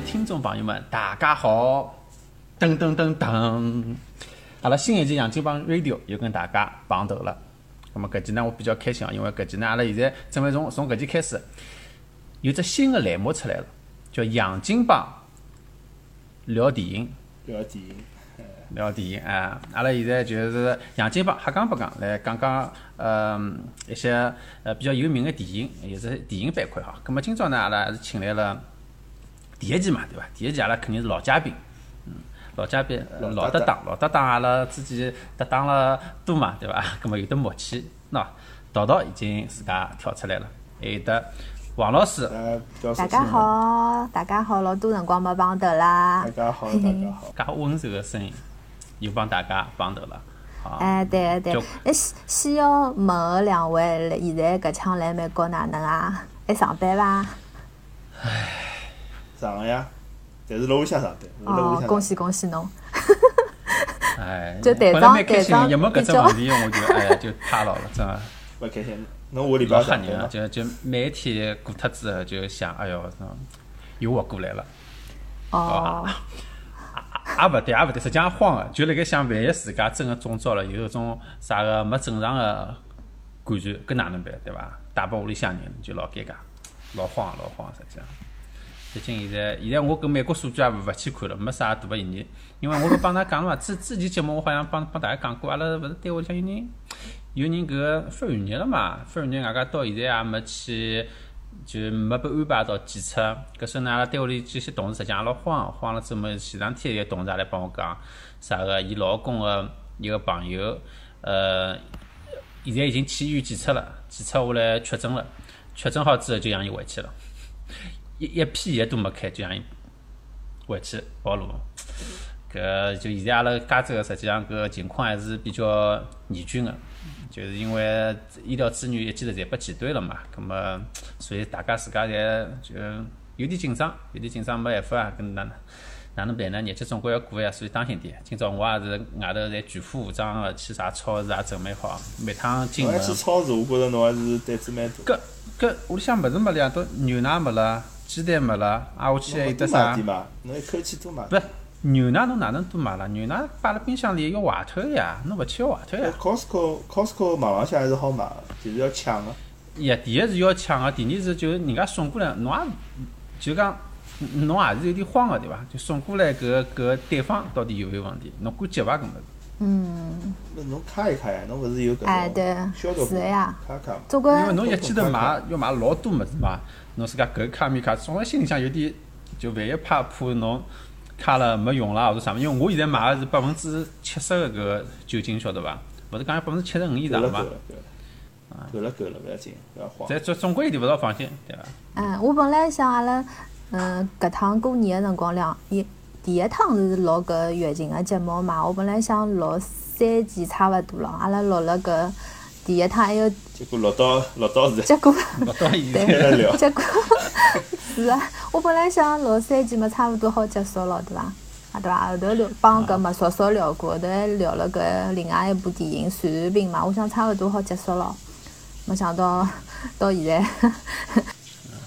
听众朋友们，大家好！噔噔噔噔，阿拉新一期《杨金帮 Radio》又跟大家碰头了。那么搿期呢，我比较开心啊，因为搿期呢，阿拉现在准备从从搿期开始，有只新的栏目出来了，叫《杨金帮聊电影》。聊电影，聊电影啊！阿拉现在就是杨金帮瞎讲八讲来讲讲，呃，一些呃比较有名的电影，也是电影板块哈。咁么今朝呢，阿拉还是请来了第一期嘛，对伐？第一期阿拉肯定是老嘉宾，嗯，老嘉宾呃老搭档老搭档，老搭档阿拉之前搭档了多嘛，对伐？咁么有得默契，喏，道道已经自家跳出来了，还有得王老师，大家，好，大家好，老多辰光没碰头啦大。家好，大家好。介温柔的声音，又帮大家碰头了，好。哎，对对就，哎，先先要问个两位，现在搿腔来美国哪能啊？还上班伐？上个呀，但是辣屋里向上班，我辣屋里哦，向恭喜恭喜侬！哎，就蛮开心长一没搿只问题，我 就哎就趴牢了，真的勿开心。侬下礼拜老吓人啊！就就每一天过脱之后，就想，哎哟，又活过来了。哦，也勿对，也勿对，实际上慌个，就辣盖想，万一自家真个中招了，有一种啥个没正常个感觉，搿哪能办，对伐？带拨屋里向人就老尴尬，老慌老慌，实际上。毕竟现在现在我跟美国数据也勿去看了，没啥大个意义。因为我搿帮㑚讲了嘛，之之前节目我好像帮帮大家讲过，阿拉勿是单位里向有人有人搿个发寒热了嘛，发寒热外加到现在也没去，就没被安排到检测。搿时候呢，阿拉单位里这些同事实际上也老慌，慌了之后，前两天有个同事也来帮我讲，啥个伊老公个一个朋友，呃，现在已经去医院检测了，检测下来确诊了，确诊好之后就让伊回去了，一一批药都没开就让伊回去跑路。搿就现在阿拉加州个实际上搿情况还是比较严峻个，就是因为医疗资源一记头侪被挤兑了嘛，葛么所以大家自家侪就有点紧张，有点紧张没办法啊，搿哪能哪能办呢？日脚总归要过呀，所以当心点。今朝我也是外头侪全副武装个，去啥超市也准备好，每趟进去超市，我觉着侬还是胆子蛮大。搿搿屋里向物事没了呀，都牛奶没了，鸡蛋没了，挨下去还有得啥？侬一口气多买。不是牛奶侬哪能多买了？牛奶摆辣冰箱里要坏脱呀，侬勿吃要坏脱呀。Costco Costco 网浪向还是好买的，就是要抢个。呀，第一是要抢个，第二是就是人家送过来，侬也就讲侬也是有点慌个对伐？就送过来搿个搿个对方到底有没有问题？侬管急伐搿物事？嗯，那侬卡一卡呀，侬勿是有搿种哎对消毒是的呀卡卡嘛。总归因为侬一记头买要买老多物事嘛，侬自家搿卡面卡，总归心里向有点就万一怕怕侬卡了没用了或者啥物事，因为我现在买个是百分之七十个搿个酒精，晓得伐？勿是讲百分之七十五以上嘛够了够，了够了，够了，勿要紧，勿要慌。但总总归有地方放心，对伐？嗯，我本来想阿拉，嗯，搿趟过年个辰光两一第一趟是录搿月经个节目嘛，我本来想录三期差勿多了，阿拉录了搿第一趟还有结果落到落到是结果。落到现在，结果是啊，我本来想老三季嘛，差勿多好结束了，对伐？啊，对伐？后头聊帮搿麦嫂嫂聊过，后头还聊了搿另外一部电影《传染病》嘛，我想差勿多好结束了，没想到到现在，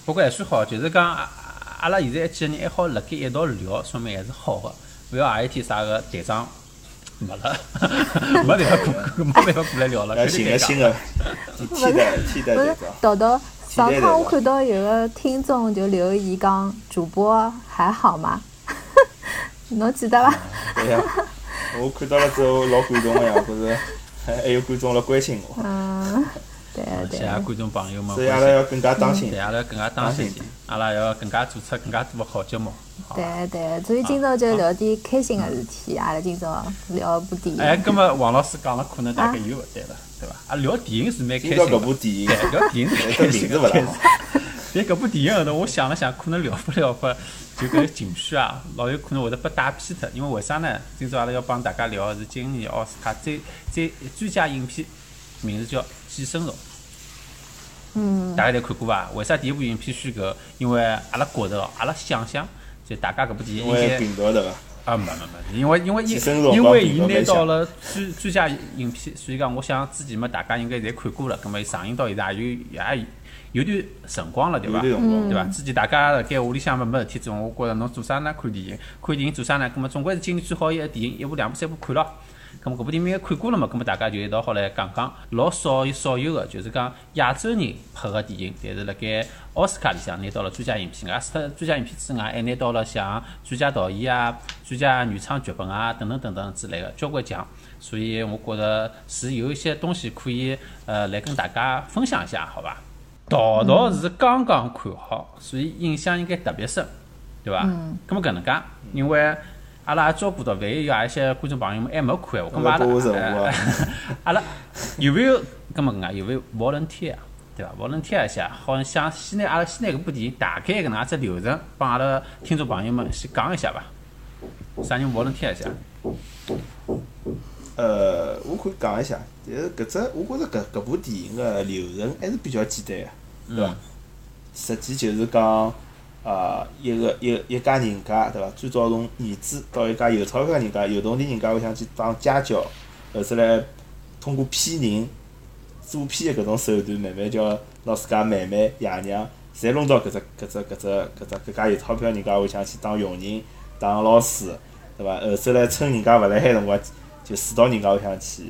不过还算好，就是讲阿阿拉现在几个人还好辣盖一道聊，说明还是好个。勿要何一天啥个队长 没了，没办法过，没办法过来聊了，来肯定尴尬寻个新的替代替代不是队长。豆豆上趟我看到有个听众就留言讲主播还好吗？侬记得伐？对呀，我看到了之后老感动的呀，不是还还有观众来关心我，嗯，对谢对谢观众朋友们所以，阿拉要更加当心对，。阿拉要更加当心点，阿拉要更加做出更加多的好节目。对对，所以今朝就聊点开心个事体，阿拉今朝聊一部电影。哎，葛么王老师讲了，可能大概又勿对了，对伐？啊，聊电影是蛮开心的今朝搿，部电影，对，聊电影是蛮开心的，开始字勿啦。但搿部电影后头，我想了想，可能聊不了法，就搿个情绪啊，老有可能会得被带偏脱。因为为啥呢？今朝阿拉要帮大家聊的是今年奥斯卡最最最佳影片，名字叫《寄生虫》。嗯，大家侪看过伐？为啥第一部影片选搿？因为阿拉觉着哦，阿拉想想，就大家搿部电影应该病毒对伐？啊，没没没，因为因为因因为伊拿到了最最佳影片，所以讲我想之前嘛，大家应该侪看过了，葛末上映到现在也有也有段辰光了，对伐？对伐？之前大家辣盖屋里向嘛没事体做，我觉着侬做啥呢？看电影，看电影做啥呢？葛末总归是今年最好一个电影，一部两部三部看了。咁么搿部电影应该看过了嘛？咁么大家就一道好来讲讲，老少有少有个，就是讲亚洲人拍个电影，但是辣盖奥斯卡里向拿到了最佳影片，啊，除脱最佳影片之外，还拿到了像最佳导演啊、最佳原创剧本啊等等等等之类的交关奖。所以我觉着是有一些东西可以呃来跟大家分享一下，好吧？桃桃是刚刚看好，所以印象应该特别深，对伐？嗯。咁么搿能介，因为阿拉也照顾到，万一有一些观众朋友们还没看闲话，咁么阿拉 阿拉有没有搿么搿能介有没有 volunteer 对伐？volunteer 一下，好像先拿阿拉先拿搿部电影大概搿能介只流程，帮阿拉听众朋友们先讲一下伐？啥人 volunteer 一下？呃，我可以讲一下，但是搿只我觉着搿搿部电影个流程还是比较简单个，对伐？实际就是讲，啊，一个一一家人家，对伐？最早从儿子到一家有钞票人家、有铜钿人家会想去当家教，后头来通过骗人、诈骗的搿种手段，慢慢叫拿自家妹妹、爷娘，侪弄到搿只搿只搿只搿只搿家有钞票人家会想去当佣人、当老师，对伐？后头来趁人家勿辣海辰光，就死到人家屋里向去。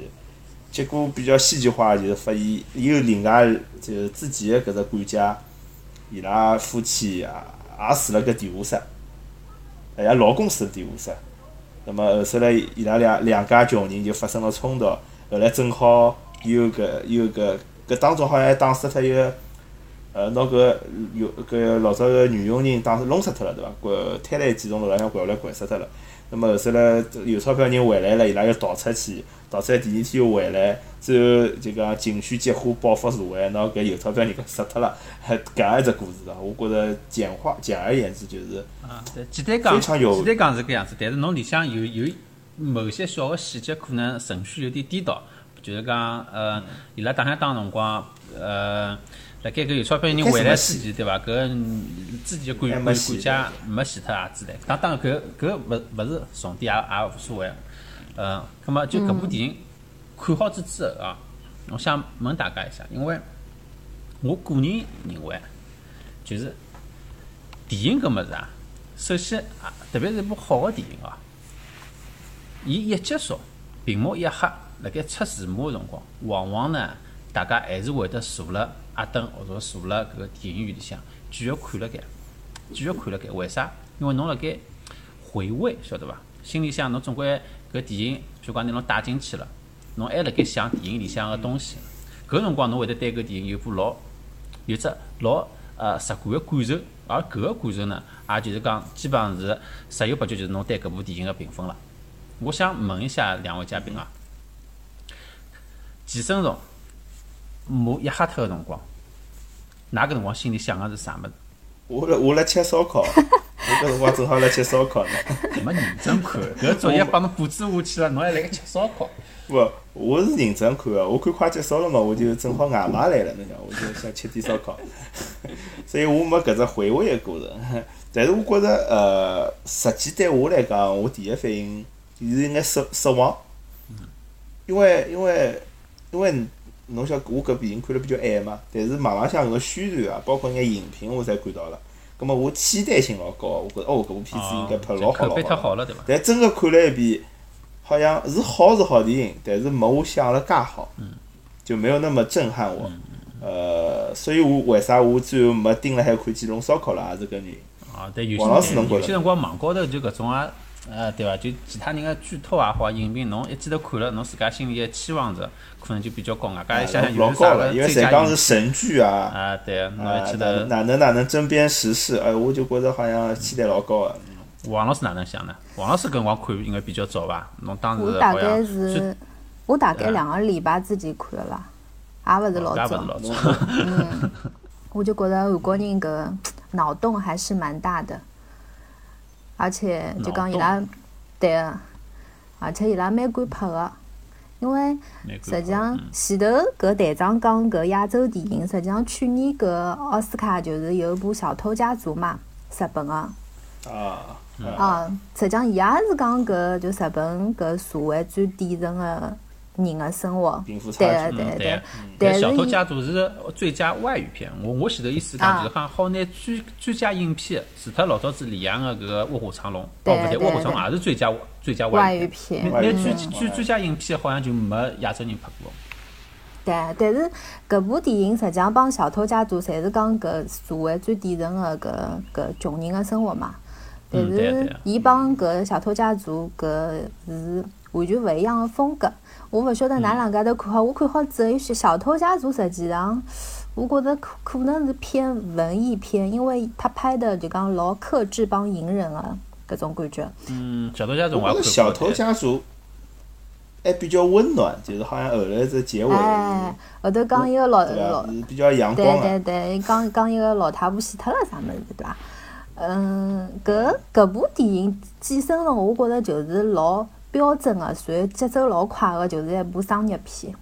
结果比较戏剧化，就是发现有另外就是自己的搿只管家，伊拉夫妻啊也住了搿地下室，哎呀老公住了地下室。那么后头来，伊拉两两家穷人就发生了冲突。后来正好有个有个搿当中好像还打死脱一个，呃，拿搿有搿老早个女佣人打死弄死脱了，对伐？掼推来几从楼浪向掼下来掼死脱了。那么后头来有钞票人回来了，伊拉又逃出去，逃出来第二天又回来，最后就讲情绪激化，报复社会，拿搿有钞票人家杀脱了，搿样一只故事啊。我觉着简化简而言之就是，啊，简单讲，非常有简单讲是搿样子，但是侬里向有有某些小个细节可能程序有点颠倒，就是讲呃，伊拉打相打辰光，呃，辣盖搿有钞票人回来之前，对伐？搿自己管管管家没死脱啊之类。当当然搿搿勿勿是重点，也也无所谓。呃，葛末就搿部电影看好之之后啊，我想问大家一下，因为我个人认为，就是电影搿物事啊，首先啊，特别是一部好个电影哦，伊一结束，屏幕一黑，辣盖出字幕个辰光，往往呢，大家还是会得坐辣阿登或者坐辣搿个电影院里向继续看辣盖，继续看辣盖。为啥？因为侬辣盖回味，晓得伐？心里向侬总归搿电影，就讲拿侬带进去了，侬还辣盖想电影里向个东西，搿辰光侬会得对搿电影有部老有只老呃直观个感受，而搿个感受呢，也就是讲基本上是十有八九就是侬对搿部电影个评分了。我想问一下两位嘉宾啊，寄生虫幕一黑脱个辰光，㑚搿辰光心里想个是啥物事？我辣我辣吃烧烤，我搿辰光正好辣吃烧烤呢。没认真看，搿作业帮侬布置下去了，侬还辣盖吃烧烤？勿，我是认真看个，我看快结束了嘛，我就正好外卖来了，侬想，我就想吃点烧烤，所以我没搿只回味个过程。但是我觉着，呃，实际对我来讲，我第一反应是有眼失失望，因为因为因为侬晓得我搿部电影看了比较晚嘛，但是网浪向搿个宣传啊，包括眼影评我侪看到了，葛末我期待性老高，我觉着哦搿部片子应该拍老好老好太好了，对伐？但真个看了一遍，好像是好是好电影，但是没我想了介好，就没有那么震撼我。呃，所以我为啥我最后没盯辣海看基隆烧烤了，也是搿原因。啊，对，有些王老师侬觉有些辰光网高头就搿种啊，呃，对伐？就其他人个剧透也好，影评侬一记头看了，侬自家心里个期望值可能就比较高。外加想想老高了，有啥个因为侪讲是神剧啊，啊，对，侬啊一记头，哪能哪能哪能针砭时事，哎，我就觉着好像期待老高个。王老师哪能想呢？王老师搿辰光看应该比较早伐？侬当时我大概是，我大概两个礼拜之前看的啦，也勿是老早搿也勿是。老早。我就觉得韩国人搿脑洞还是蛮大的，而且就讲伊拉对个，而且伊拉蛮敢拍个，因为实际上嗯。前头搿队长讲搿亚洲电影，实际上去年搿奥斯卡就是有一部《小偷家族》嘛，日本个。啊，啊，实际上伊也是讲搿就日本搿社会最底层个人个生活，贫富差对对个对。但小偷家族是最佳外语片，我我前头意思讲啊就是讲好拿最最佳影片，除脱老早子李阳的搿个《卧虎藏龙》，哦对不对，《卧虎藏龙》也是最佳最佳外语语片。片那那最最最佳影片好像就没亚洲人拍过。对，但是搿部电影实际上帮《小偷家族》侪是讲搿社会最底层的搿搿穷人的生活嘛。但是伊帮搿《小偷家族》搿是完全勿一样个风格。我勿晓得㑚两家头看好，我看好之后，有些《小偷家族》实际上，我觉着可可能是偏文艺片，因为他拍的就讲老克制帮隐忍个搿种感觉。嗯，小偷家族我我也看过。觉着小偷家族还比较温暖，就是好像后来这结尾，哎，后头讲一个老老比较阳对光的。对对，讲讲一个老太婆死脱了啥物事，对伐？嗯，搿搿部电影《寄生虫》，我觉着就是老标准个，随节奏老快个，就是一部商业片。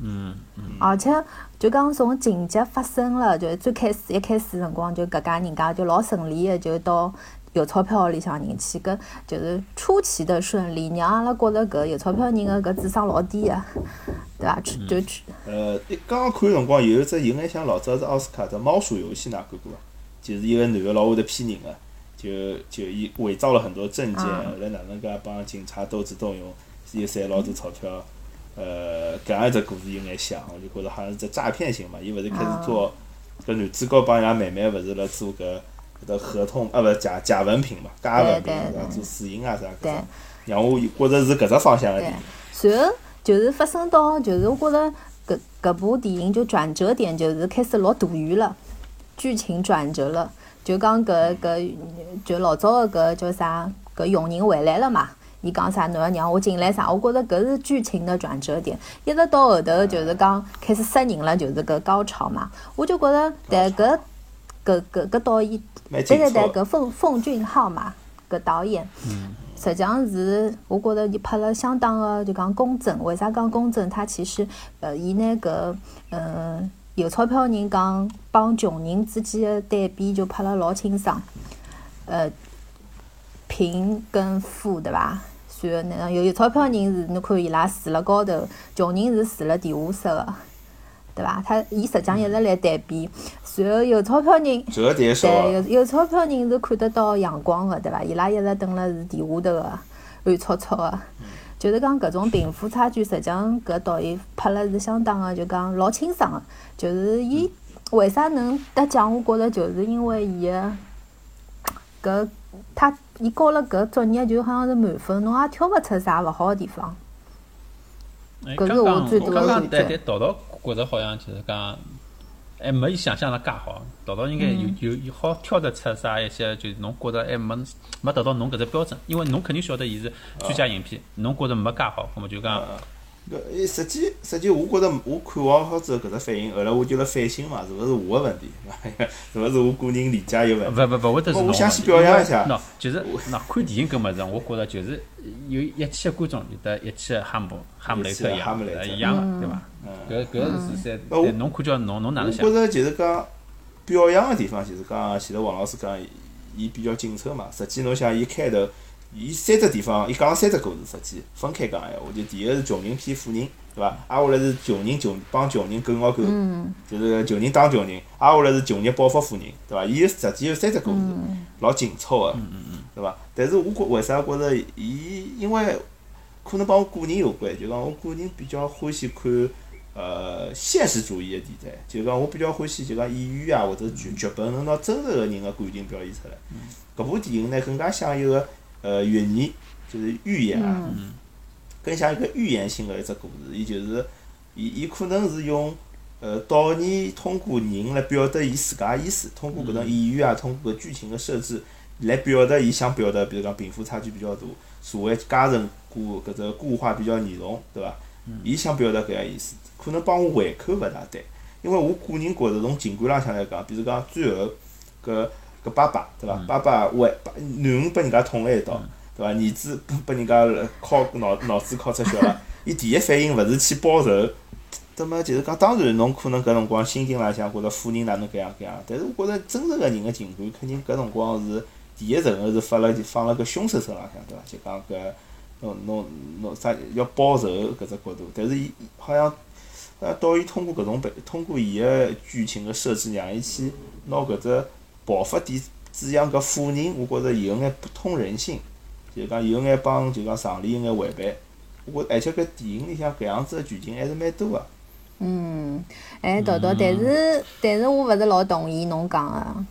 嗯嗯，而且就讲从情节发生了，就是最开始一开始辰光，就搿家人家就老顺利个，就到有钞票个里向人去，搿就是出奇的顺利，让阿拉觉着搿有钞票人个搿智商老低个，对伐？去就去。呃，一刚刚看的辰光，有一只有眼像老早子奥斯卡的《猫鼠游戏》，㑚看过伐？就是一个男个老会得骗人个，就就伊伪造了很多证件，来哪能介帮警察斗智斗勇，又赚老多钞票。呃，搿样一只故事有眼像，我就觉着好像是只诈骗型嘛。伊勿是开始做，搿男主角帮伊拉妹妹勿是辣做搿搿个合同啊，勿是假假文凭嘛，假文凭是吧？做私营啊啥搿对种，让我觉着是搿只方向个对电影。，随后就是发生到，就是我觉着搿搿部电影就转折点就是开始落大雨了，剧情转折了，就讲搿搿就老早个搿叫啥搿佣人回来了嘛。伊讲啥？侬要让我进来啥？我觉着搿是剧情的转折点，一直到后头就是讲开始杀人了，就是搿高潮嘛。我就觉着，但搿搿搿搿导演蛮对对对。搿奉奉俊昊嘛，搿导演，实际上是我觉着伊拍了相当的就讲公正。为啥讲公正？他其实呃，伊拿搿嗯有钞票人讲帮穷人之间的对比就拍了老清爽，呃，贫跟富对伐？然后那有有钞票人是侬看伊拉住辣高头，穷人是住辣地下室个，对伐？他伊实际上一直来对比，然后有钞票人。对，有有钞票人是看得到阳光个，对伐？伊拉一直蹲辣是地下头个，暗搓搓个。就是讲搿种贫富差距，实际上搿导演拍了是相当个，就讲老清爽个。就是伊为啥能得奖？我觉着就是因为伊个搿他伊交了搿作业就好像是满分，侬也挑勿出啥勿好个地方。哎搿是我刚刚最多的刚刚意见但但导导觉着好像就是讲，还没伊想象的介好。导导应该嗯。有有有好挑得出啥一些，就是侬觉着还没没达到侬搿只标准，因为侬肯定晓得伊是最佳影片，侬觉着没介好，葛么就讲啊搿诶，实际实际，我觉着我看完好之后搿只反应，后来我就辣反省嘛，是勿是我个问题？是勿是我个人理解有问题？勿勿勿会得是。我想先表扬一下喏，就是喏，看电影搿物事，我觉着就是有一期观众有得一期哈姆哈姆雷特一样哈姆雷特，一样个，对伐？嗯，搿搿是实那我在，侬看叫侬侬哪能想我觉？着就是讲表扬个地方，就是讲前头王老师讲，伊比较紧凑嘛。实际侬想，伊开头，伊三只地方，伊讲了三只故事，实际分开讲闲话，就第一个是穷人骗富人，对伐？挨下来是穷人穷帮穷人狗咬狗，嗯就是穷人打穷人，挨下来是穷人报复富人，对伐？伊有实际有三只故事，老紧凑个，对伐？但是我觉为啥觉着伊，因为可能帮我个人有关，就讲我个人比较欢喜看呃现实主义个题材，就讲我比较欢喜就讲演员啊或者剧剧本能拿真实个人个感情表现出来。搿部电影呢更加像一个呃寓言，就是寓言啊。嗯更像一个寓言性的一只故事，伊就是伊伊可能是用呃导演通过人来表达伊自家意思，通过搿种演员啊，通过搿剧情的设置来表达伊想表达，比如讲贫富差距比较大，社会阶层固搿只固化比较严重，对伐？伊想表达搿样意思，可能帮我胃口勿大对，因为我个人觉着从情感浪向来讲，比如讲最后搿搿爸爸对伐？爸爸为爸囡恩拨人家捅了一刀。对伐？儿子拨人家敲脑脑子敲出血了，伊第一反应勿是去报仇，那么就是讲，当然侬可能搿辰光心境浪向觉着富人哪能搿样搿样，但是我觉着真实个人个情感，肯定搿辰光是第一层个是发了放辣搿凶手身浪向，对伐？就讲搿侬侬侬啥要报仇搿只角度，但是伊好像呃导演通过搿种背，通过伊个剧情个设置，让伊去拿搿只爆发点指向搿富人，我觉着有眼不通人性，就讲有眼帮就讲常理有眼违背。我觉而且搿电影里向搿样子的剧情还是蛮多个。嗯，哎，豆豆，但是但是我勿是老同意侬讲个，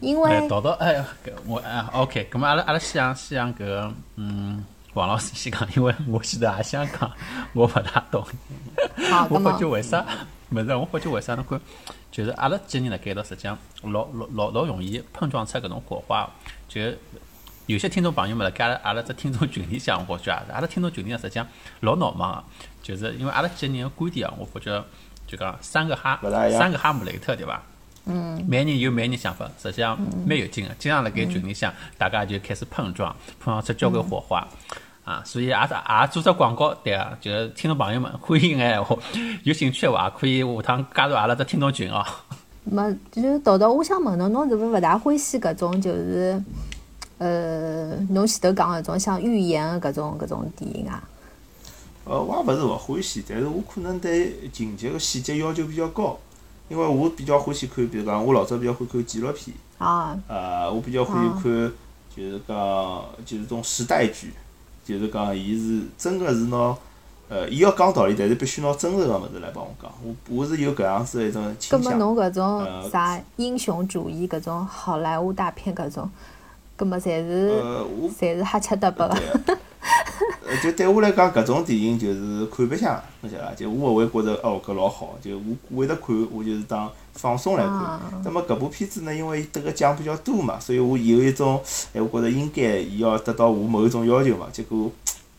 因为豆豆，哎，搿我哎，OK，咁么阿拉阿拉先讲先讲搿个，嗯，王老师先讲，因为我现在也想讲，我勿大懂。好，我发觉为啥？勿是，我发觉为啥侬看，就是阿拉几个人辣盖头，实际上老老老老容易碰撞出搿种火花。就有些听众朋友们辣盖阿拉阿拉只听众群里向，我发觉啊，阿拉听众群里向实际上老闹忙个，就是因为阿拉几个人个观点啊，我发觉就讲三个哈三个哈姆雷特对伐？嗯，每人有每人想法，实际上蛮有劲个。经常辣盖群里向，大家就开始碰撞，碰撞出交关火花。啊，所以也也做只广告，对啊，就是听众朋友们，欢迎闲话，有兴趣个话，可以下趟加入阿拉只听众群哦。没，就是豆豆，我想问侬，侬是勿是勿大欢喜搿种就是，呃，侬前头讲搿种像寓言个搿种搿种电影啊？呃，我也勿是勿欢喜，但是我可能对情节个细节要求比较高，因为我比较欢喜看，比如讲我老早比较欢看纪录片，啊，呃，我比较欢喜看就是讲就是种时代剧，就是讲伊是真个是拿，呃，伊要讲道理，但是必须拿真实个物事来帮我讲，我我是有搿样子的一种葛倾向。末侬搿种呃啥英雄主义搿种好莱坞大片搿种，搿么侪是侪是瞎吃搭八个。就对我来讲，搿种电影就是看白相，侬晓得伐？就我勿会觉着哦搿老好，就我会得看，我就是当放松来看啊。那么搿部片子呢，因为得个奖比较多嘛，所以我有一种，哎，我觉着应该伊要得到我某一种要求嘛。结果，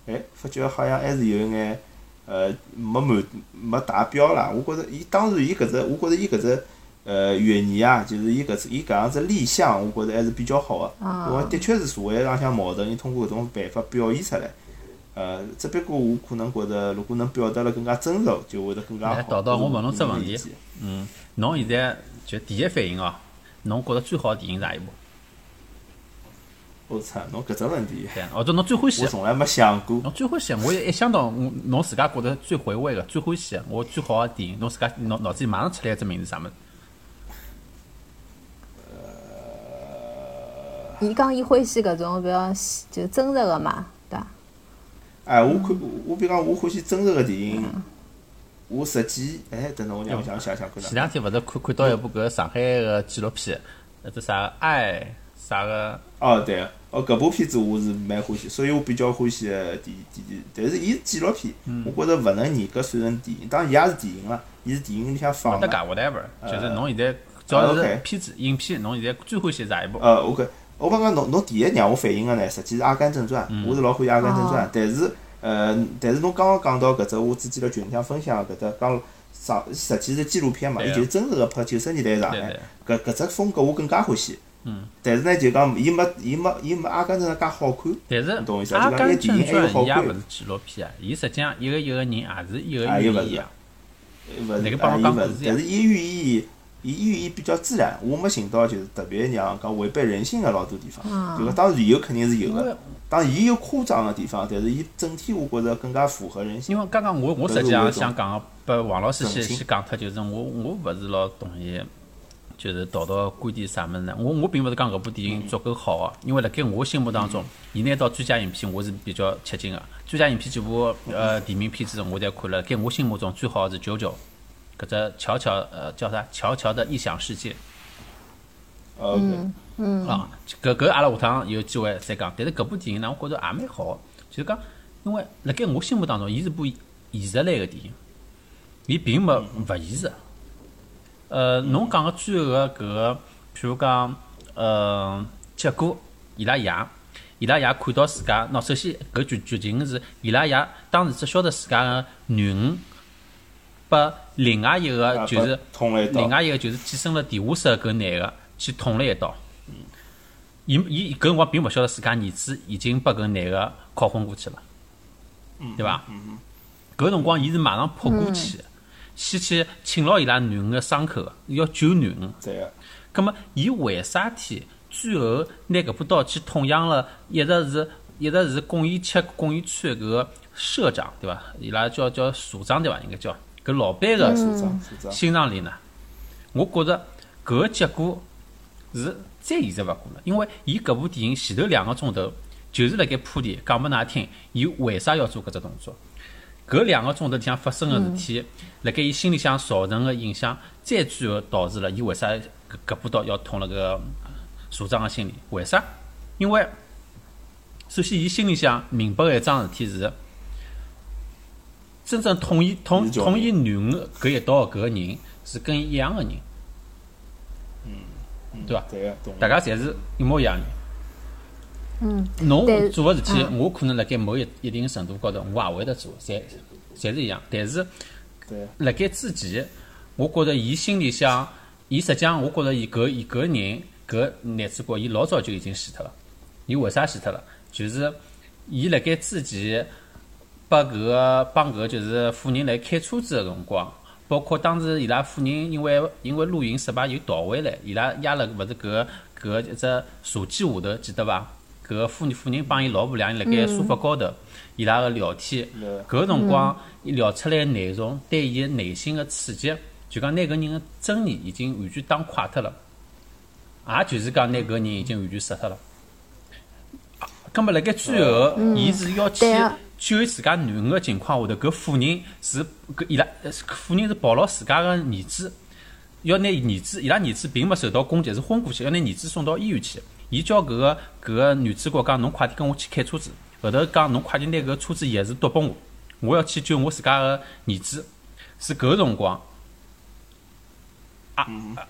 哎，发觉好像还是有一眼，呃，没满没达标啦。我觉着伊当然伊搿只，我觉着伊搿只。呃，寓言啊，就是伊搿只伊搿样子立项，我觉着还是比较好个、啊因为的确是社会浪向矛盾，伊通过搿种办法表现出来。呃，只不过我可能觉着，如果能表达了更加真实，就会得更加好。哎豆豆我问侬只问题嗯，侬现在就第一反应哦，侬觉着最好的电影是哪一部？我操，侬搿只问题，对，或者侬最欢喜的？我从来没想过。侬最欢喜的，我一想到我侬自家觉得最回味个、最欢喜的，我最好的电影，侬自家脑脑子里马上出来一只名字啥物事？伊讲伊欢喜搿种比较就真实个嘛，对伐？哎，我看，我比如讲，我欢喜真实个电影。我实际，哎，等等，我让我想想想看前两天勿是看看到一部搿上海个纪录片，那只啥个爱啥个？哦，对，哦，搿部片子我是蛮欢喜，所以我比较欢喜的电电电，但是伊是纪录片，我觉着勿能严格算成电影，当然伊也是电影了，伊是电影里向放的。介 whatever，就是呃侬现在只要是片子、影片，侬现在最欢喜是哪一部？呃，OK，我刚刚侬侬第一让我反应个呢，实际是《阿甘正传》，我是老欢喜《阿甘正传哦》，但是呃，但是侬刚刚讲到搿只，我之前辣群里向分享搿只讲上，实际是纪录片嘛，伊就是真实个拍九十年代上对海对，搿搿只风格我更加欢喜。嗯。但是呢，就讲伊没伊没伊没《阿甘正传》介好看。但是你懂我意思《阿啊就讲甘正一个电影还有传》好看伊也勿是纪录片啊，伊实际上一个一个人也是一个啊又勿是寓意啊。勿是，那个帮伊勿是，讲故事但是伊寓意，伊寓意比较自然，我没寻到就是特别让讲违背人性个老多地方。嗯就讲当然有肯定是有因为个，当然伊有夸张个地方，但是伊整体我觉着更加符合人性。因为刚刚我我实际上想讲个，拨王老师先先讲脱，就是我我勿是老同意，就是豆豆观点啥物事呢？我我并勿是讲搿部电影足够好个，因为辣盖我心目当中，伊拿到最佳影片我是比较吃惊个。最佳影片几部呃提名片子我侪看了，辣盖我心目中最好的是《九九》，搿只乔乔呃叫啥？乔乔的异想世界。呃 OK，啊，搿搿阿拉下趟有机会再讲。但是搿部电影呢，我觉着也蛮好的，就是讲，因为辣盖我心目当中，伊是部现实类个电影，伊并没勿现实。呃，侬讲个最后个搿个，譬如讲，呃，结果伊拉爷，伊拉爷看到自家，喏，首先搿剧剧情是伊拉爷当时只晓得自家个囡恩拨另外一个啊就是捅了一刀另外一个就是寄生了地下室搿男个去捅了一刀。伊伊搿辰光并勿晓得自家儿子已经拨搿男个拷昏过去了，对伐？搿辰光伊是马上扑过去，先去亲牢伊拉囡恩个伤口，要救囡恩。对个，葛末伊为啥体最后拿搿把刀去捅向了一直是一直是工艺七工艺区搿个社长对伐？伊拉叫叫所长对伐？应该叫搿老板个所长，心脏里呢，我觉着搿个结果是再现实勿过了，因为伊搿部电影前头两个钟头就是辣盖铺垫，讲拨㑚听，伊为啥要做搿只动作。搿两个钟头里向发生个事体，辣盖伊心里向造成个影响，再最后导致了伊为啥搿搿把刀要捅了搿所长个心里？为啥？因为首先伊心里向明白个一桩事体是，真正捅伊捅是叫捅伊囡恩搿一刀个搿个人是跟伊一样个人，对伐？对个，大家侪是一模一样的人。嗯，侬做个事体，嗯我可能辣盖某一一定程度高头，我也会得做，侪侪是一样。但是，辣盖之前，我觉着伊心里向，伊实际上，我觉着伊搿伊搿人搿男主角，伊老早就已经死脱了。伊为啥死脱了？就是伊辣盖之前，把搿个帮搿个就是妇人来开车子个辰光，包括当时伊拉妇人因为因为露营失败又逃回来，伊拉压了勿是搿个搿个一只茶几下头，记得伐？搿个妇人妇人帮伊老婆两人辣盖沙发高头，伊拉个聊天。搿个辰光，伊聊出来个内容对伊个内心个刺激，就讲拿搿人个尊严已经完全打垮脱了，也就是讲拿搿人已经完全杀脱了。葛末辣盖最后，伊是要去对啊救自家囡恩个情况下头，搿妇人是搿伊拉呃妇人是抱牢自家个儿子，要拿儿子，伊拉儿子并没受到攻击，是昏过去，要拿儿子送到医院去。伊叫搿个搿个男主角讲，侬快点跟我去开车子，后头讲侬快点拿搿个车子钥匙夺拨我，我要去救我自家个儿子。是搿个辰光，啊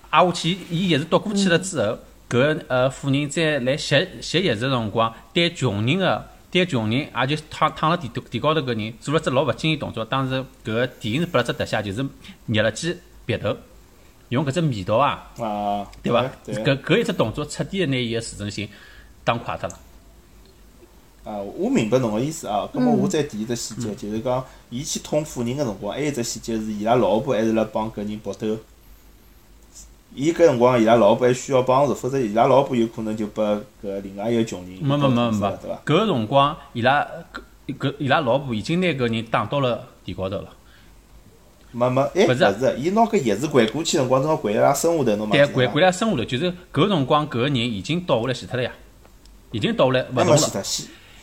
啊下去，伊钥匙夺过去了之后，搿呃妇人再来吸吸钥匙个辰光，对穷人个对穷人，也就躺躺辣地地高头搿人做了只老勿经意动作。当时搿个电影是拨了只特写，就是捏了记鼻头，用搿只味道啊。啊，对伐？对搿搿一只动作彻底的拿伊个自尊心打垮脱了。啊，我明白侬个意思啊。葛嗯末我再提一只细节，就是讲，伊去捅妇人个辰光，还有一只细节是伊拉老婆还是辣帮搿人搏斗。伊搿辰光伊拉老婆还需要帮助，否则伊拉老婆有可能就拨搿另外一个穷人没没没没对伐？，搿辰光伊拉搿搿伊拉老婆已经拿搿人打到了地高头了。没没，哎，不是勿是，伊拿搿钥匙掼过去辰光，正好掼辣拉身下头，侬对，忘记了掼掼辣身下头，就是搿辰光搿个人已经倒下来死脱了呀，已经倒下来勿动了。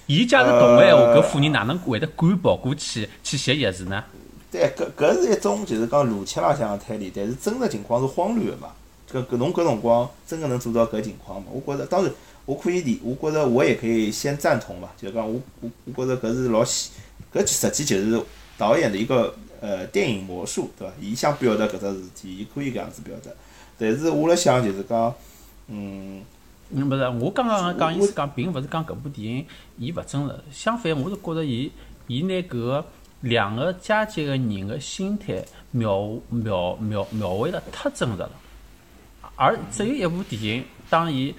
伊假是动个闲话，呃搿妇人哪能会得敢跑过去去拾钥匙呢？对，搿搿是一种就是讲逻辑浪向个推理，但是真实情况是慌乱个嘛。搿搿侬搿辰光真个能做到搿情况嘛？我觉着，当然我可以理，我觉着我也可以先赞同嘛，就是讲我我我觉着搿是老细，搿实际就是导演的一个呃电影魔术，对伐？伊想表达搿只事体，伊可以搿样子表达。但是我辣想就是讲，嗯，嗯，勿是，我刚刚讲意我思讲，并勿是讲搿部电影伊勿真实，相反，我是觉着伊伊拿搿个两个阶级个人个心态描描描描绘了太真实了。而只有一部电影，当伊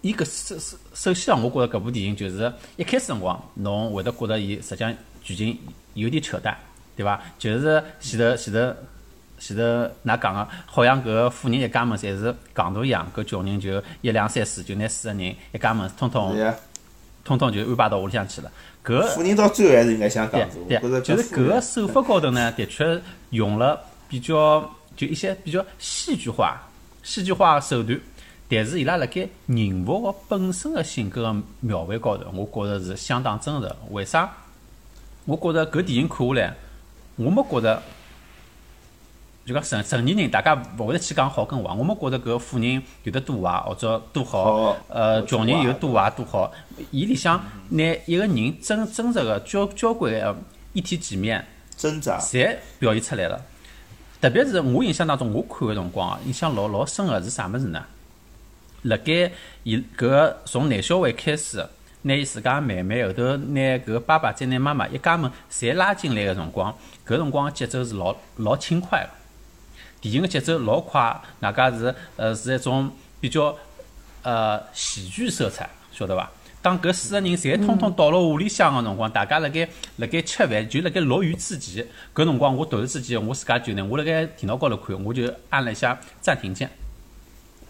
伊搿首首首先啊，我觉着搿部电影就是一开始辰光，侬会得觉着伊实际上剧情有点扯淡，对伐？就是前头前头前头㑚讲个，好像搿个富人一家门侪是戆大一样，搿穷人就一两三四就拿四个人一家门通通是呀，通通就安排到屋里向去了。搿富人到最后还是应该想对讲子，我觉着对，就是搿个手法高头呢，的确用了比较就一些比较戏剧化、戏剧化的手段，但是伊拉辣盖人物个本身个性格个描绘高头，我觉着是相当真实的。为啥？我觉着搿电影看下来，我没觉着。就讲成成年人，大家勿会得去讲好跟坏。我没觉着搿个富人有得多坏，或者多好好，呃，穷人有多坏多好。伊里向拿一个人真真实个交交关个一体几面，挣扎，侪表现出来了。特别是我印象当中，我看个辰光，印象老老深个是啥物事呢？辣盖伊搿个从男小孩开始，拿伊自家妹妹后头拿搿个爸爸再拿妈妈一家门侪拉进来个辰光，搿辰光个节奏是老老轻快个。电影个节奏老快，外加是呃是一种比较呃喜剧色彩，晓得伐？当搿四个人侪通通到了屋里向个辰光，大家辣盖辣盖吃饭，就辣盖落雨之前，搿辰光我突然之间我自家就呢，我辣盖电脑高头看，我就按了一下暂停键，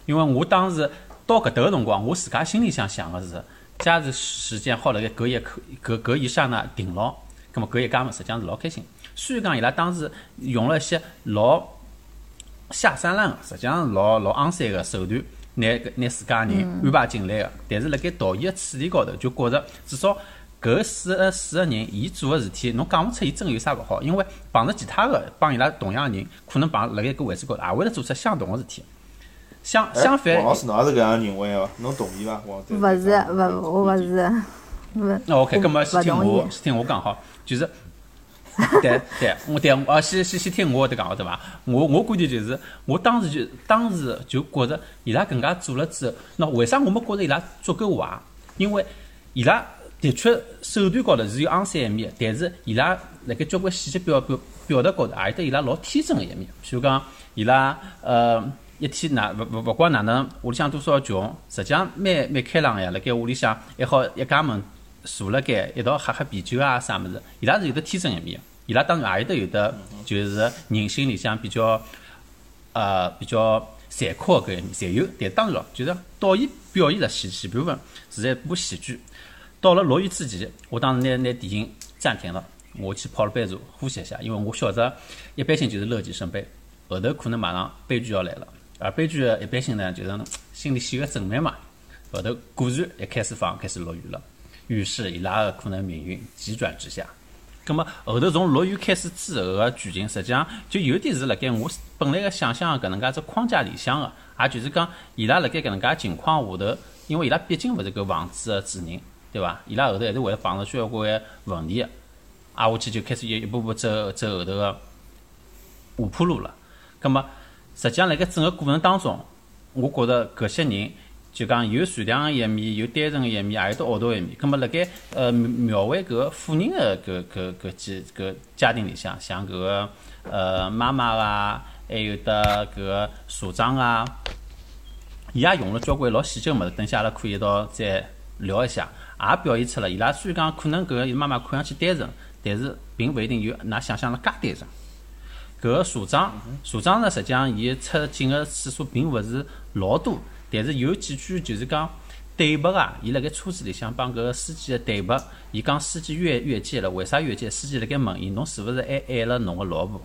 因为我当时到搿搭个辰光，我自家心里向想个是，假使时间好辣盖搿一刻搿搿一刹那停牢，葛末搿一家门实际上是老开心。虽然讲伊拉当时用了一些老下三滥个，实际上老老肮三个手段，拿搿拿自家人安排进来个，但是辣盖导演个处理高头，就觉着至少搿四个四个人，伊做个事体，侬讲勿出伊真有啥勿好，因为碰着其他个帮伊拉同样个人，可能碰辣盖搿位置高头，也会得做出相同个事体。相哎相反王，老师，侬也是搿样认为伐？侬同意伐？王对勿是，勿，我勿是，勿。那 OK，葛末先听我，先听我讲好，就是，对对，我对我先先先听我搿搭讲对伐？我我观点就是，我当时就当时就觉着伊拉搿能介做了之后，那为啥我没觉着伊拉足够坏？因为伊拉的确手段高头是有肮三一面，但是伊拉辣盖交关细节表表表达高头，也有得伊拉老天真个一面。譬如讲，伊拉呃一天哪勿勿勿管哪能屋里向多少穷，实际上蛮蛮开朗个呀。辣盖屋里向还好一家门坐辣盖一道喝喝啤酒啊啥物事，伊拉是有得天真一面的。伊拉当然也有得有得就是人性里向比较呃比较残酷个搿一面侪有，但当然咯，就是导演表现了前前部分是一部喜剧。到了落雨之前，我当时拿拿电影暂停了，我去泡了杯茶呼吸一下，因为我晓得一般性就是乐极生悲，后头可能马上悲剧要来了。而悲剧一般性呢，就是心里写个正面嘛，后头果然一开始放开始落雨了，于是伊拉个可能命运急转直下。咁么后头从落雨开始之后个剧情，实际上就有点是辣盖我本来个想象个搿能介只框架里向个，也就是讲伊拉辣盖搿能介情况下头，因为伊拉毕竟勿是搿房子个主人，对伐？伊拉后头还是会碰着交关问题个，挨下去就开始一一步步走走后头个下坡路了。咁么实际上辣盖整个过程当中，我觉着搿些人就讲有善良个一面，有单纯个一面，也有得恶毒个一面。咁么辣盖呃描绘搿个富人个搿搿搿几搿家庭里向，像搿个呃妈妈啊，还有得搿个社长啊，伊也用了交关老细节个物事，等下阿拉可以一道再聊一下，也表现出了伊拉虽然讲可能搿个妈妈看上去单纯，但是并勿一定有㑚想象了介单纯。搿个社长，社长呢，实际上伊出镜个次数并勿是老多，但是有几句就是讲对白啊，伊辣盖车子里向帮搿个司机个对白，伊讲司机越越界了，为啥越界？司机辣盖问伊，侬是勿是还爱了侬个老婆？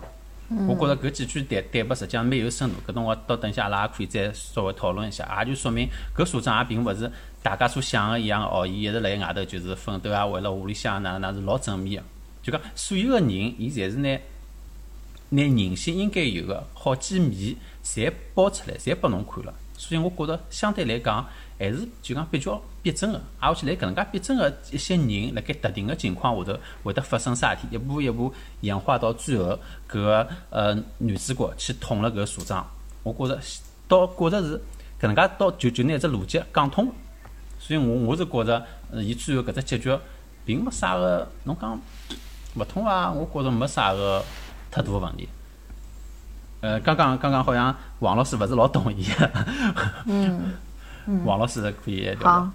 我觉着搿几句对对白实际上蛮有深度，搿辰光到等下阿拉也可以再稍微讨论一下，也就说明搿所长也并勿是大家所想个一样哦，伊一直辣盖外头就是奋斗啊，为了屋里向哪能哪能是老正面个，就讲所有个人，伊侪是拿拿人性应该有个好几面，侪包出来，侪拨侬看了。所以我觉着相对来讲，还是就讲比较逼真个。挨下去来搿能介逼真个一些人，辣盖特定个情况下头会得发生啥事体，一步一步演化到最后，搿个呃男主角去捅了搿个社长。我觉着倒觉着是搿能介到就就拿只逻辑讲通。所以我我是觉着，呃，伊最后搿只结局并没啥个，侬讲勿通啊？我觉着没啥个太大个问题。呃，刚刚刚刚好像王老师勿是老同意。嗯。王老师可以聊聊。好，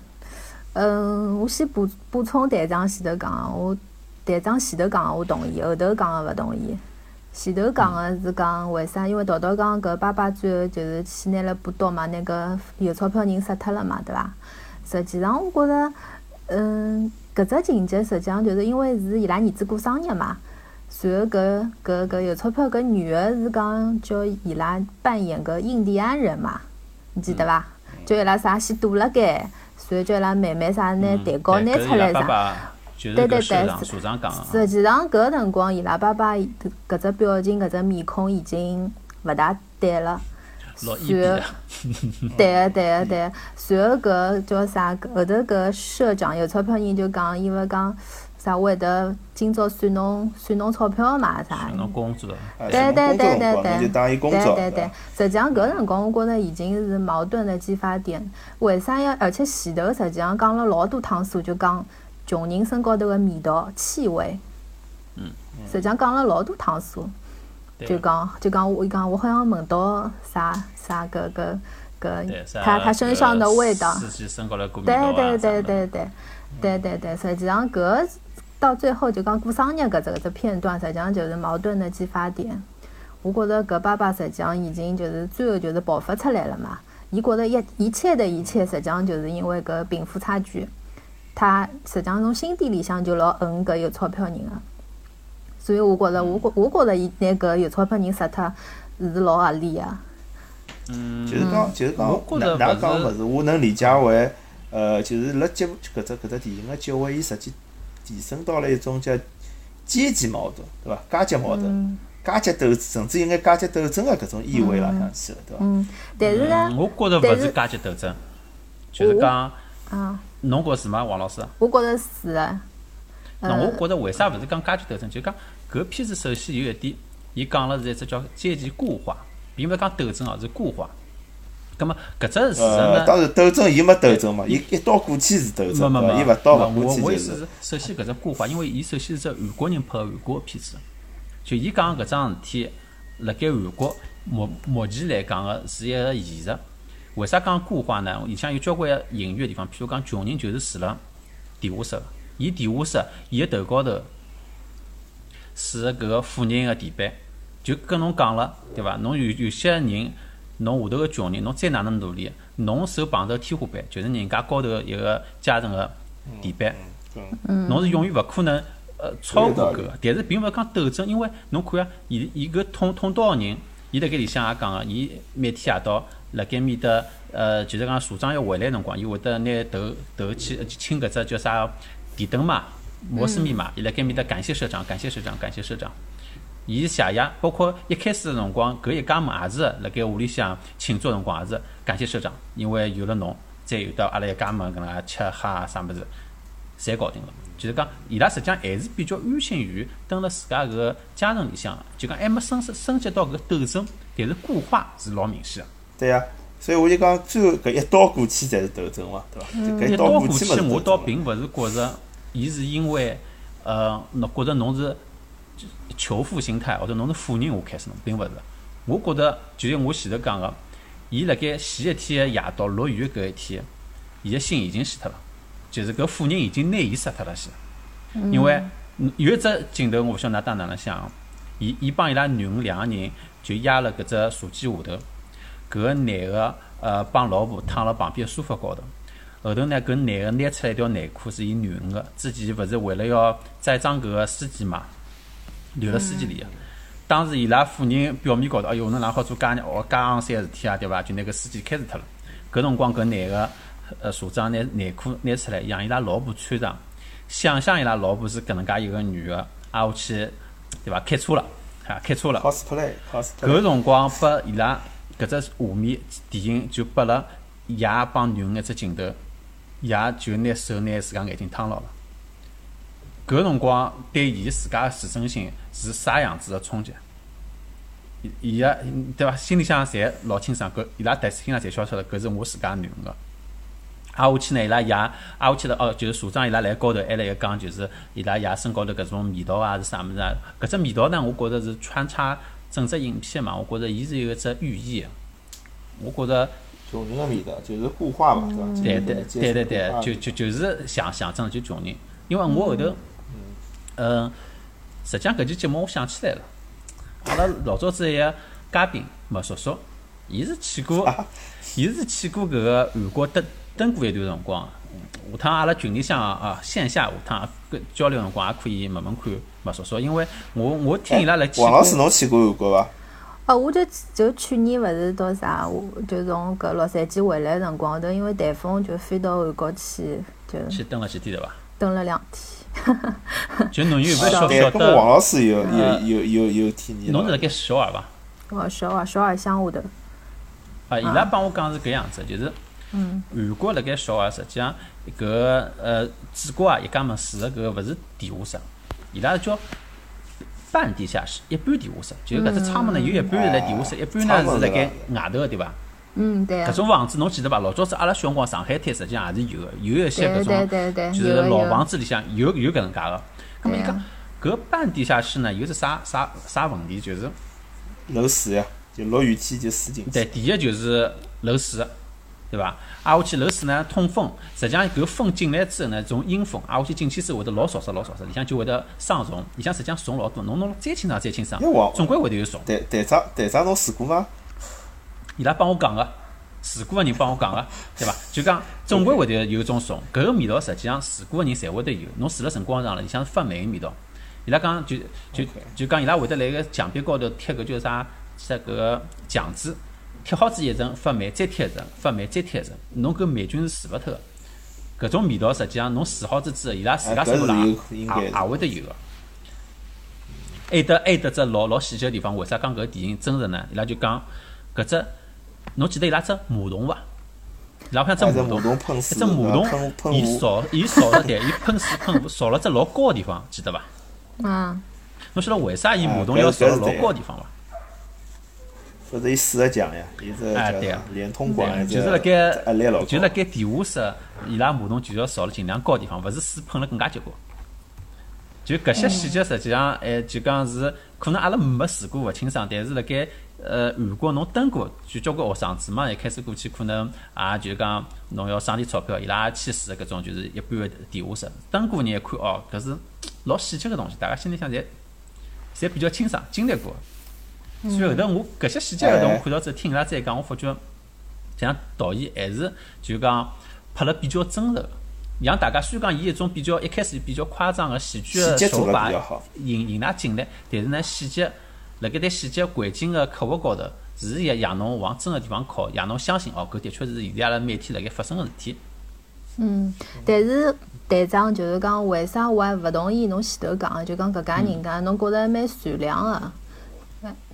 嗯，我先补补充队长前头讲个，我队长前头讲个我同意，后头讲个勿同意。前头讲个是讲为啥？因为桃桃讲搿爸爸最后就是去拿了把刀嘛，拿个有钞票人杀脱了嘛，对伐？实际上我觉着，嗯，搿只情节实际上就是因为是伊拉儿子过生日嘛，然后搿搿搿有钞票搿女个是讲叫伊拉扮演个印第安人嘛，你记得伐？叫伊拉啥先躲辣盖，然后叫伊拉妹妹啥拿蛋糕拿出来啥。对对对。实际上搿个辰光，伊拉爸爸搿搿只表情、搿只面孔已经勿大对了。老一比的，对个对个对个，然后搿叫啥？后头搿社长有钞票人就讲，因为讲啥会得今朝算侬算侬钞票嘛啥？侬工作啊对对对对对，对对对，实际上搿辰光我觉着已经是矛盾的激发点。为啥要？而且前头实际上讲了老多趟数，就讲穷人身高头个味道、气味。嗯。实际上讲了老多趟数，就讲就讲我讲我好像闻到啥啥搿搿搿他他身上的味道。对对对对对，对对对，实际上搿到最后就讲过生日搿只搿只片段，实际上就是矛盾的激发点。我觉着搿爸爸实际上已经就是最后就是爆发出来了嘛，伊觉着一一切的一切，实际上就是因为搿贫富差距，他实际上从心底里向就老恨搿有钞票人个。所以我觉着，我觉我觉着伊拿搿有钞票人杀脱是老合理个。嗯，就是讲，就是讲，我觉着哪哪勿是讲勿是，我能理解为，呃，就是辣结搿只搿只电影个结尾，伊实际提升到了一种叫阶级矛盾，对伐？阶级矛盾、嗯阶级斗，甚至有眼阶级斗争个搿种意味辣向去了，对伐？嗯，但是呢，嗯我觉着勿是阶级斗争，就是讲，嗯，侬觉着是吗，王老师？我觉着是个。那我觉着为啥勿是讲阶级斗争？就讲搿片子首先有一点，伊讲了是一只叫阶级固化，并勿是讲斗争哦，是固化。葛么搿只事实呃，呢？当然斗争伊没斗争嘛，伊一刀过去是斗争？没没，伊勿刀没勿过去就我我意思是。首先搿只固化，因为伊首先是只韩国人拍个韩国个片子，就伊讲搿桩事体，辣盖韩国目目前来讲个是一个现实。为啥讲固化呢？里向有交关隐喻个地方，譬如讲穷人就是住辣地下室个，伊地下室伊个头高头是搿个富人个地板，就跟侬讲了，对伐？侬有有些人，侬下头个穷人，侬再哪能努力，侬手碰着天花板，就是人家高头一个阶层个地板，嗯侬是永远勿可能呃超过搿个。但是并勿是讲斗争，因为侬看啊，伊伊搿捅捅刀个人，伊辣盖里向也讲个，伊每天夜到辣盖面搭呃，就是讲社长要回来辰光，伊会得拿头头去去亲搿只叫啥电灯嘛，摩斯密码，伊辣盖面搭感谢社长，感谢社长，感谢社长。伊谢谢，包括一开始个辰光，搿一家门也是辣盖屋里向庆祝辰光也是感谢社长，因为有了侬，再有得阿拉一家门搿能介吃喝啊啥物事，侪搞定了。就是讲，伊拉实际上还是比较安心于蹲辣自家搿个家庭里向，就讲还没升升级到搿斗争，但是固化是老明显个。对呀，所以我就讲，最后搿一刀过去才是斗争嘛，对伐？就搿一刀刀过去，我倒。并勿是觉着，伊是因为，呃，侬觉着侬是求父心态，或者侬是富人，我开始侬，并勿是。我觉着，就像我前头讲个，伊辣盖前一天个夜到落雨搿一天，伊个心已经死脱了，就是搿富人已经拿伊杀脱了先。因为有一只镜头，我勿晓得㑚当哪能想，伊伊帮伊拉囡恩两个人就压了搿只茶几下头，搿男个呃帮老婆躺辣旁边个沙发高头。后头呢，搿男个拿出来一条内裤是伊囡恩个，之前勿是为了要栽赃搿个司机嘛，留辣司机里个。当时伊拉夫人表面高头，哎哟，侬哪好做介哦介昂三个事体啊，对伐？就拿搿司机开除脱了。搿辰光搿男个呃所长拿内裤拿出来，让伊拉老婆穿上。想象伊拉老婆是搿能介一个女个，挨下去，对伐？开车了，哈，开车了。cosplay cosplay，搿辰光拨伊拉搿只画面电影就拨了爷帮囡恩一只镜头，爷就拿手拿自家眼睛烫牢了。搿辰光对伊自家自尊心是啥样子的冲击？伊伊个对伐？心里向侪老清爽，搿伊拉第心里侪晓得搿是我自家囡恩个。挨下去呢，伊拉爷挨下去了哦，就是社长伊拉来高头还辣盖讲，就是伊拉爷身高头搿种味道啊是啥物事啊？搿只味道呢，我觉着是穿插整只影片嘛，我觉着伊是有一只寓意的。我觉着穷人个味道就是固化嘛，对伐？对对对对对，就就就就是象象征就穷人，因为我后头，嗯，实际上搿期节目我想起来了，阿拉老早子一个嘉宾麦叔叔，伊是去过，伊是去过搿个韩国蹲蹲过一段辰光。下趟阿拉群里向啊，线下下趟跟交流辰光也可以问问看麦叔叔，因为我我听伊拉来去王老师侬去过韩国伐？哦，我就就去年勿是到啥，我就从搿洛杉矶回来辰光头，因为台风就飞到韩国去，就去蹲了几天对伐？蹲了两天。就侬有没有晓对，晓搿么王？老师有有呃有有有体验了。侬是辣盖首尔伐？哦，首尔首尔乡下头。啊，伊拉帮我讲是搿样子，就是嗯韩国辣盖首尔，实际上搿个呃主国啊一家门住个搿个勿是地下室，伊拉叫半地下室，一半地下室，就是搿只窗门呢有一半是辣地下室，一半呢是辣盖外头个，对伐？嗯，对啊搿。种房子侬记得伐？老早子阿拉小辰光上海滩实际上也是有个，有一些搿对对种对对，就是老房子里向有有搿能介个。咁么伊讲搿半地下室呢有只啥啥啥问题，就是漏水呀，就落雨天就水进去。对，第一就是漏水，对伐？挨下去漏水呢通风，实际上搿风进来之后呢，从阴风挨下去进去之后会得老潮湿老潮湿，里向就会得生虫，里向实际上虫老多，侬弄再清爽再清爽总归会得有虫。队队长队长侬试过吗？伊拉帮我讲个，住过个人帮我讲个，对伐？就讲总归会得有种怂，搿个味道实际上住过个人侪会得有。侬住了辰光长了，里向是发霉个味道。伊拉讲就就就讲伊拉会得辣个墙壁高头贴个叫啥？贴搿个墙纸，贴好子一层发霉，再贴一层发霉，再贴一层，侬搿霉菌是除勿脱个。搿种味道实际上侬住好子之后，伊拉自家手上也也会得有个。还得还得只老老细节个地方，为啥讲搿个电影真实呢？伊拉就讲搿只，侬记得伊拉只马桶伐？伊拉像只马桶，一只马桶，伊扫伊扫了对，伊喷水喷扫了只老高个地方，记得伐？嗯。侬晓得为啥伊马桶要扫老高个地方伐？勿是伊水个强呀，伊是叫连通管，就是辣盖，就辣盖地下室，伊拉马桶就要扫了尽量高地方，勿是水喷了更加结棍。就搿些细节，实际上，哎，就讲是可能阿拉没试过勿清爽，但是辣盖呃韩国侬登过，就交关学生子嘛，一开始过去可能也就讲侬要省点钞票，伊拉去试搿种就是一般的地下室，登过人一看哦，搿是老细节个东西，大家心里向侪侪比较清爽，经历过。所以后头我搿些细节后头我看到。之后听伊拉再讲，我发觉像导演还是就讲拍了比较真实，让大家虽然讲伊一种比较一开始比较夸张个喜剧个手法引引㑚进来，但是呢细节辣盖对细节环境个刻画高头，是也让侬往真个地方靠，让侬相信哦，搿的确是现在阿拉每天辣盖发生个事体。嗯，但是队长就是讲，为啥我还勿同意侬前头讲个？就讲搿家人家，侬觉着蛮善良个。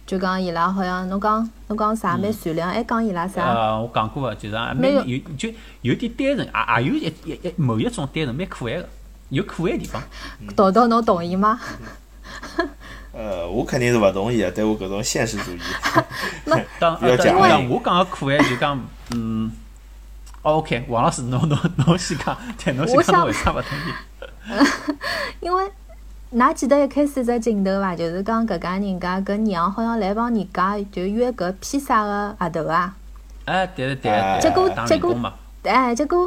就讲伊拉好像侬讲侬讲啥蛮善良，还讲伊拉啥？呃，我讲过个，就是蛮有就有点单纯，也也有一一一某一种单纯蛮可爱个，有可爱地方。豆豆，侬同意吗？呃，我肯定是勿同意个，对我搿种现实主义。当要讲我讲个可爱就讲嗯，OK，王老师侬侬侬先讲，对侬先讲侬为啥勿同意？因为。㑚记得一开始只镜头伐？就是讲搿家人家搿娘好像来帮人家就约搿披萨个合头啊。哎，对对对。结果结果，哎，结果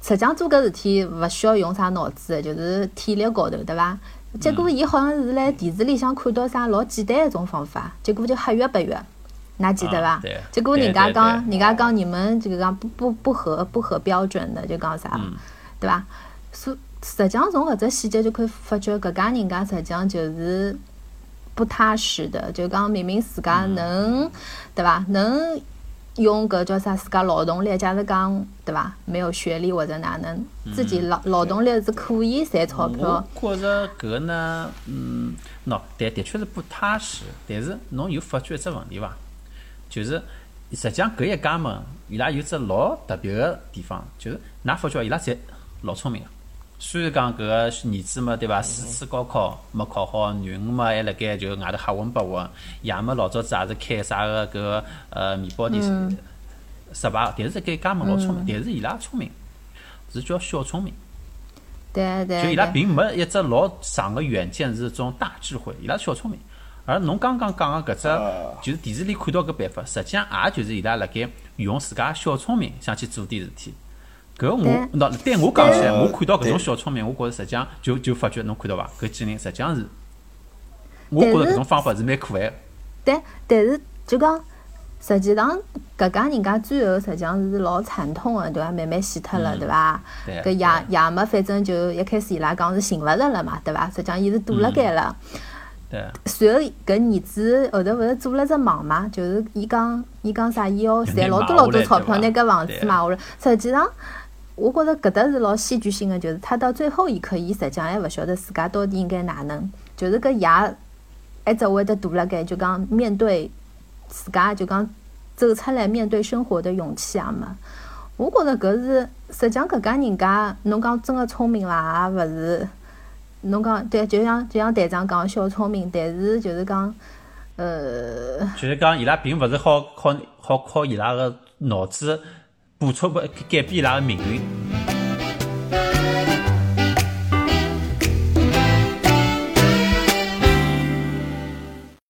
实际上做搿事体勿需要用啥脑子个，就是体力高头，对伐？结果伊好像是辣电视里向看到啥老简单一种方法，结果就黑约白约，㑚记得伐？结果人家讲，人家讲你们就讲不不不合不合标准的，就讲啥，对伐？所实际上从搿只细节就可以发觉，搿家人家实际上就是不踏实的。就讲明明自家能，对伐？能用搿叫啥？自家劳动力，假如讲，对伐？没有学历或者哪能，自己劳劳动力是可以赚钞票。我觉着搿呢，嗯，喏，但的确是不踏实。但是侬有发觉一只问题伐？就是实际上搿一家门，伊拉有只老特别个地方，就是㑚发觉伊拉侪老聪明个。虽然讲搿个儿子嘛，对伐？四次高考没考好，囡恩嘛还辣盖就外头瞎混八混，爷么老早子也是开啥个搿个呃面包店失败，但是搿家门老聪明，但是伊拉聪明是叫小聪明，对对，就伊拉并没一只老长个远见，是种大智慧，伊拉小聪明。而侬刚刚讲个搿只，就是电视里看到搿办法，实际上也就是伊拉辣盖用自家小聪明想去做点事体。搿我那对我讲起来，我看到搿种小聪明，我觉着实际上就就发觉侬看到伐？搿几人实际上是，我觉着搿种方法是蛮可爱。但但是就讲，实际上搿家人家最后实际上是老惨痛个，对伐？慢慢死脱了，对伐？搿爷爷么反正就一开始伊拉讲是寻勿着了嘛，对伐？实际上伊是躲辣盖了。对。随后搿儿子后头勿是做了只梦嘛？就是伊讲伊讲啥？伊要赚老多老多钞票，拿搿房子买下来。实际上。我觉着搿搭是老戏剧性的，就是他到最后一刻，伊实际上还勿晓得自家到底应该哪能，就是搿爷还只会得堵辣盖，就讲面对自家，就讲走出来面对生活的勇气也没。我觉着搿是实际上搿家人家，侬讲真个聪明伐？也勿是。侬讲对，就像就像队长讲小聪明，但是就是讲，呃，就是讲伊拉并勿是好靠好靠伊拉个脑子。补充不改变伊拉的命运。